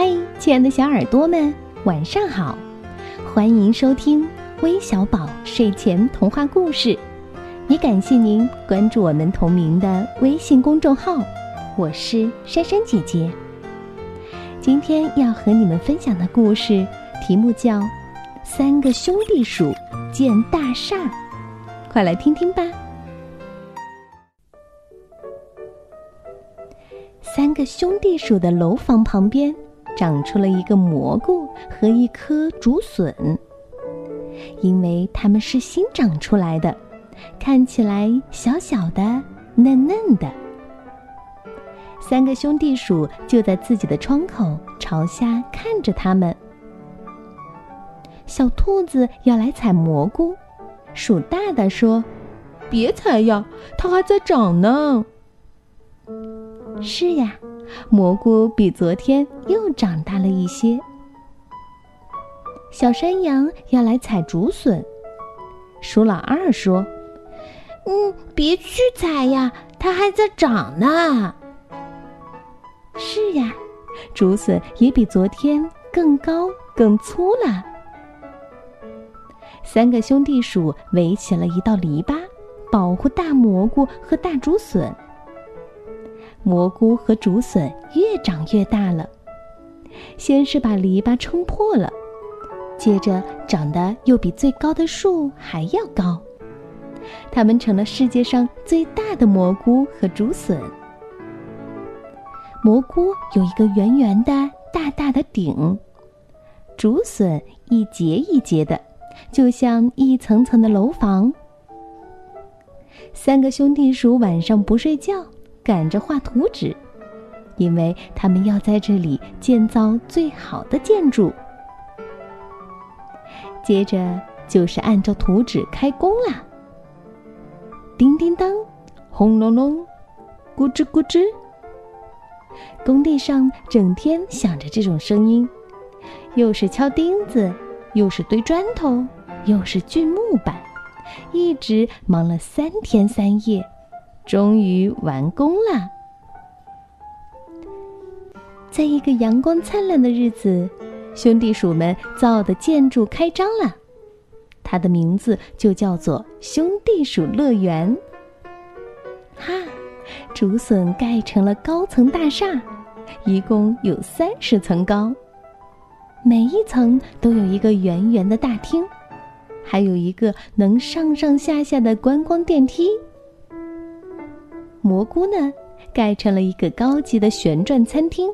嗨，亲爱的小耳朵们，晚上好！欢迎收听微小宝睡前童话故事，也感谢您关注我们同名的微信公众号。我是珊珊姐姐。今天要和你们分享的故事题目叫《三个兄弟鼠建大厦》，快来听听吧。三个兄弟鼠的楼房旁边。长出了一个蘑菇和一颗竹笋，因为它们是新长出来的，看起来小小的、嫩嫩的。三个兄弟鼠就在自己的窗口朝下看着它们。小兔子要来采蘑菇，鼠大大说：“别采呀，它还在长呢。”是呀。蘑菇比昨天又长大了一些。小山羊要来采竹笋，鼠老二说：“嗯，别去采呀，它还在长呢。”是呀，竹笋也比昨天更高更粗了。三个兄弟鼠围起了一道篱笆，保护大蘑菇和大竹笋。蘑菇和竹笋越长越大了，先是把篱笆撑破了，接着长得又比最高的树还要高，它们成了世界上最大的蘑菇和竹笋。蘑菇有一个圆圆的、大大的顶，竹笋一节一节的，就像一层层的楼房。三个兄弟鼠晚上不睡觉。赶着画图纸，因为他们要在这里建造最好的建筑。接着就是按照图纸开工啦。叮叮当，轰隆隆，咕吱咕吱。工地上整天响着这种声音，又是敲钉子，又是堆砖头，又是锯木板，一直忙了三天三夜。终于完工了。在一个阳光灿烂的日子，兄弟鼠们造的建筑开张了，它的名字就叫做兄弟鼠乐园。哈，竹笋盖成了高层大厦，一共有三十层高，每一层都有一个圆圆的大厅，还有一个能上上下下的观光电梯。蘑菇呢，盖成了一个高级的旋转餐厅。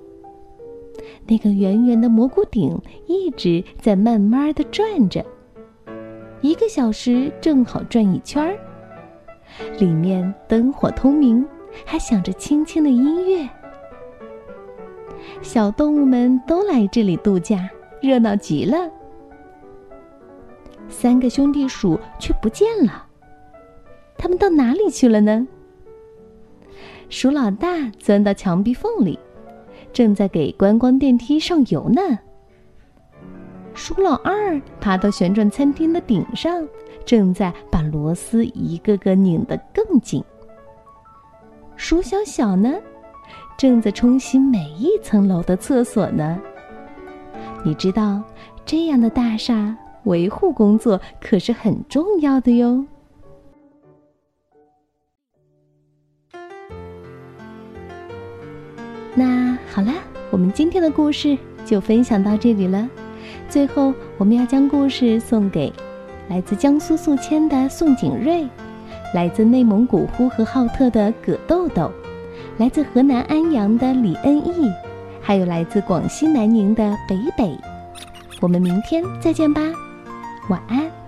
那个圆圆的蘑菇顶一直在慢慢的转着，一个小时正好转一圈儿。里面灯火通明，还响着轻轻的音乐。小动物们都来这里度假，热闹极了。三个兄弟鼠却不见了，他们到哪里去了呢？鼠老大钻到墙壁缝里，正在给观光电梯上油呢。鼠老二爬到旋转餐厅的顶上，正在把螺丝一个个拧得更紧。鼠小小呢，正在冲洗每一层楼的厕所呢。你知道，这样的大厦维护工作可是很重要的哟。那好了，我们今天的故事就分享到这里了。最后，我们要将故事送给来自江苏宿迁的宋景瑞，来自内蒙古呼和浩特的葛豆豆，来自河南安阳的李恩义，还有来自广西南宁的北北。我们明天再见吧，晚安。